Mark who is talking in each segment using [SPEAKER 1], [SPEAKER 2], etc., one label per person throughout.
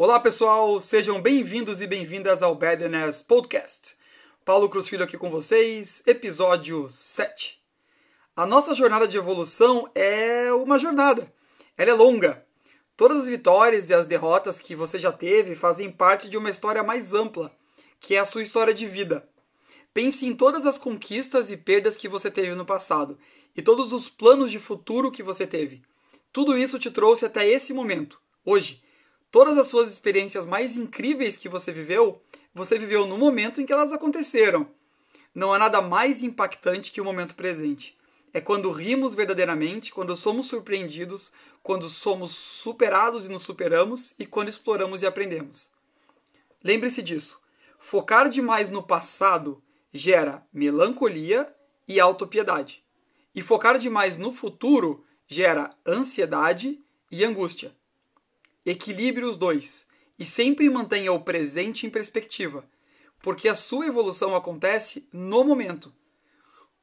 [SPEAKER 1] Olá pessoal, sejam bem-vindos e bem-vindas ao Badness Podcast. Paulo Cruz Filho aqui com vocês, episódio 7. A nossa jornada de evolução é uma jornada. Ela é longa. Todas as vitórias e as derrotas que você já teve fazem parte de uma história mais ampla, que é a sua história de vida. Pense em todas as conquistas e perdas que você teve no passado e todos os planos de futuro que você teve. Tudo isso te trouxe até esse momento, hoje Todas as suas experiências mais incríveis que você viveu, você viveu no momento em que elas aconteceram. Não há nada mais impactante que o momento presente. É quando rimos verdadeiramente, quando somos surpreendidos, quando somos superados e nos superamos e quando exploramos e aprendemos. Lembre-se disso. Focar demais no passado gera melancolia e autopiedade. E focar demais no futuro gera ansiedade e angústia. Equilibre os dois e sempre mantenha o presente em perspectiva, porque a sua evolução acontece no momento.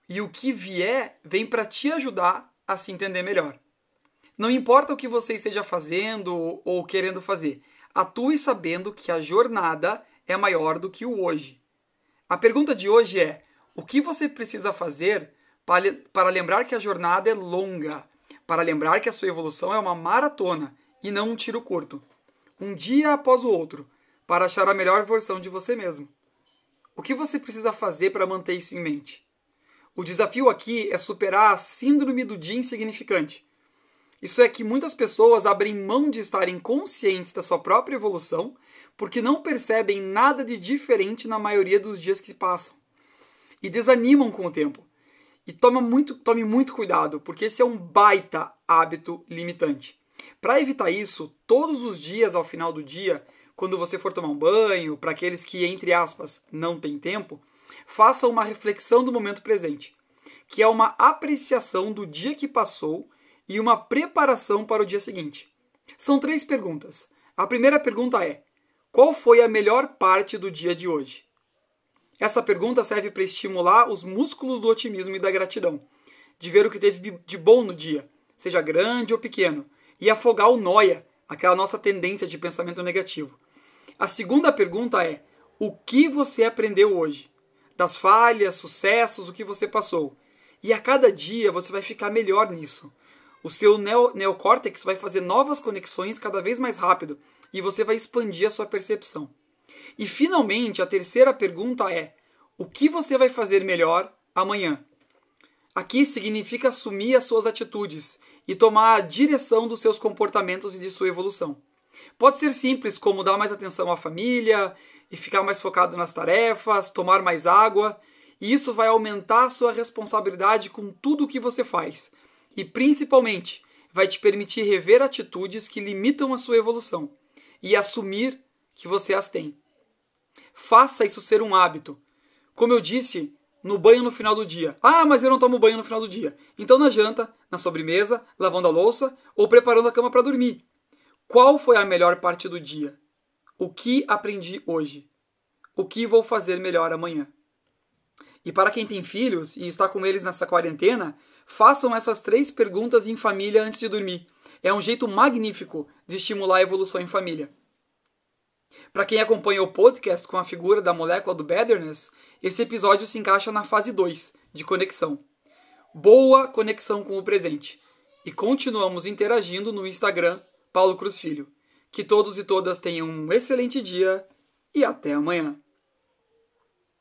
[SPEAKER 1] E o que vier vem para te ajudar a se entender melhor. Não importa o que você esteja fazendo ou querendo fazer, atue sabendo que a jornada é maior do que o hoje. A pergunta de hoje é: o que você precisa fazer para lembrar que a jornada é longa, para lembrar que a sua evolução é uma maratona e não um tiro curto, um dia após o outro, para achar a melhor versão de você mesmo. O que você precisa fazer para manter isso em mente? O desafio aqui é superar a síndrome do dia insignificante. Isso é que muitas pessoas abrem mão de estarem conscientes da sua própria evolução porque não percebem nada de diferente na maioria dos dias que passam. E desanimam com o tempo. E toma muito, tome muito cuidado, porque esse é um baita hábito limitante. Para evitar isso, todos os dias ao final do dia, quando você for tomar um banho, para aqueles que, entre aspas, não têm tempo, faça uma reflexão do momento presente, que é uma apreciação do dia que passou e uma preparação para o dia seguinte. São três perguntas. A primeira pergunta é: qual foi a melhor parte do dia de hoje? Essa pergunta serve para estimular os músculos do otimismo e da gratidão, de ver o que teve de bom no dia, seja grande ou pequeno, e afogar o noia, aquela nossa tendência de pensamento negativo. A segunda pergunta é: o que você aprendeu hoje? Das falhas, sucessos, o que você passou? E a cada dia você vai ficar melhor nisso. O seu neo, neocórtex vai fazer novas conexões cada vez mais rápido e você vai expandir a sua percepção. E finalmente, a terceira pergunta é: o que você vai fazer melhor amanhã? Aqui significa assumir as suas atitudes e tomar a direção dos seus comportamentos e de sua evolução. Pode ser simples, como dar mais atenção à família e ficar mais focado nas tarefas, tomar mais água, e isso vai aumentar a sua responsabilidade com tudo o que você faz. E principalmente, vai te permitir rever atitudes que limitam a sua evolução e assumir que você as tem. Faça isso ser um hábito. Como eu disse, no banho no final do dia. Ah, mas eu não tomo banho no final do dia. Então na janta, na sobremesa, lavando a louça ou preparando a cama para dormir. Qual foi a melhor parte do dia? O que aprendi hoje? O que vou fazer melhor amanhã? E para quem tem filhos e está com eles nessa quarentena, façam essas três perguntas em família antes de dormir. É um jeito magnífico de estimular a evolução em família. Para quem acompanha o podcast com a figura da molécula do Betterness, esse episódio se encaixa na fase 2 de conexão. Boa conexão com o presente. E continuamos interagindo no Instagram Paulo Cruz Filho. Que todos e todas tenham um excelente dia e até amanhã.